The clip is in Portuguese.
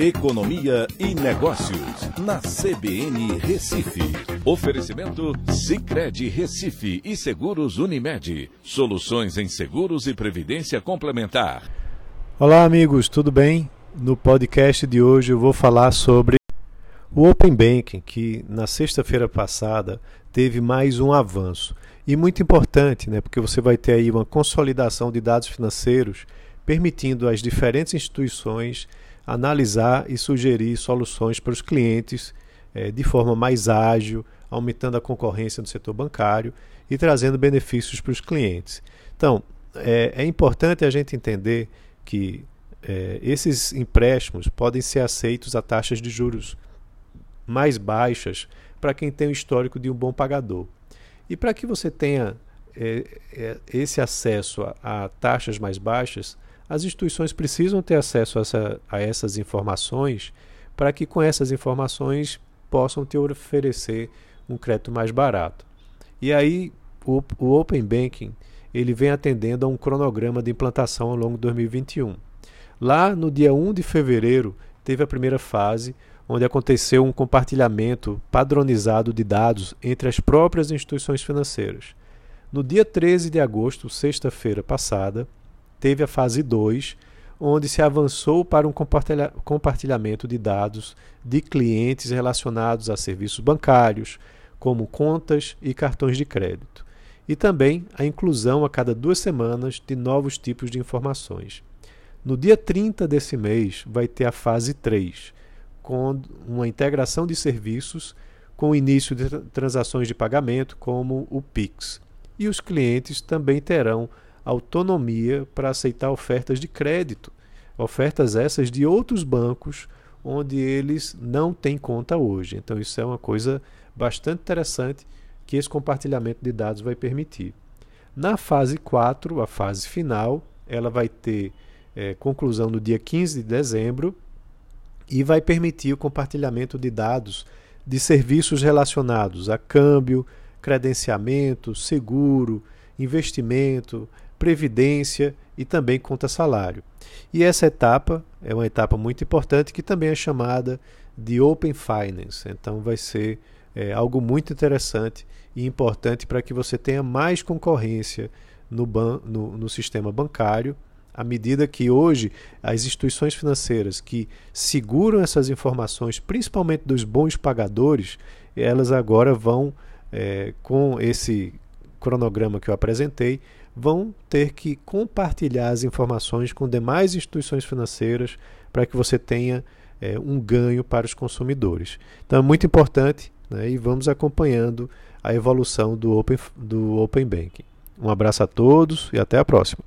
Economia e Negócios, na CBN Recife. Oferecimento Cicred Recife e Seguros Unimed. Soluções em seguros e previdência complementar. Olá, amigos, tudo bem? No podcast de hoje eu vou falar sobre o Open Banking, que na sexta-feira passada teve mais um avanço. E muito importante, né, porque você vai ter aí uma consolidação de dados financeiros permitindo às diferentes instituições analisar e sugerir soluções para os clientes é, de forma mais ágil, aumentando a concorrência no setor bancário e trazendo benefícios para os clientes. Então, é, é importante a gente entender que é, esses empréstimos podem ser aceitos a taxas de juros mais baixas para quem tem o histórico de um bom pagador. E para que você tenha é, esse acesso a, a taxas mais baixas, as instituições precisam ter acesso a, essa, a essas informações para que com essas informações possam te oferecer um crédito mais barato. E aí o, o Open Banking ele vem atendendo a um cronograma de implantação ao longo de 2021. Lá no dia 1 de fevereiro teve a primeira fase, onde aconteceu um compartilhamento padronizado de dados entre as próprias instituições financeiras. No dia 13 de agosto, sexta-feira passada, teve a fase 2, onde se avançou para um compartilha compartilhamento de dados de clientes relacionados a serviços bancários, como contas e cartões de crédito, e também a inclusão a cada duas semanas de novos tipos de informações. No dia 30 desse mês vai ter a fase 3, com uma integração de serviços com o início de transações de pagamento, como o Pix. E os clientes também terão autonomia para aceitar ofertas de crédito, ofertas essas de outros bancos onde eles não têm conta hoje. Então, isso é uma coisa bastante interessante que esse compartilhamento de dados vai permitir. Na fase 4, a fase final, ela vai ter é, conclusão no dia 15 de dezembro e vai permitir o compartilhamento de dados de serviços relacionados a câmbio, credenciamento, seguro, investimento, previdência e também conta salário. E essa etapa é uma etapa muito importante que também é chamada de Open Finance. Então vai ser é, algo muito interessante e importante para que você tenha mais concorrência no, ban no, no sistema bancário à medida que hoje as instituições financeiras que seguram essas informações, principalmente dos bons pagadores, elas agora vão, é, com esse cronograma que eu apresentei, vão ter que compartilhar as informações com demais instituições financeiras para que você tenha é, um ganho para os consumidores. Então é muito importante né, e vamos acompanhando a evolução do Open, do Open Banking. Um abraço a todos e até a próxima.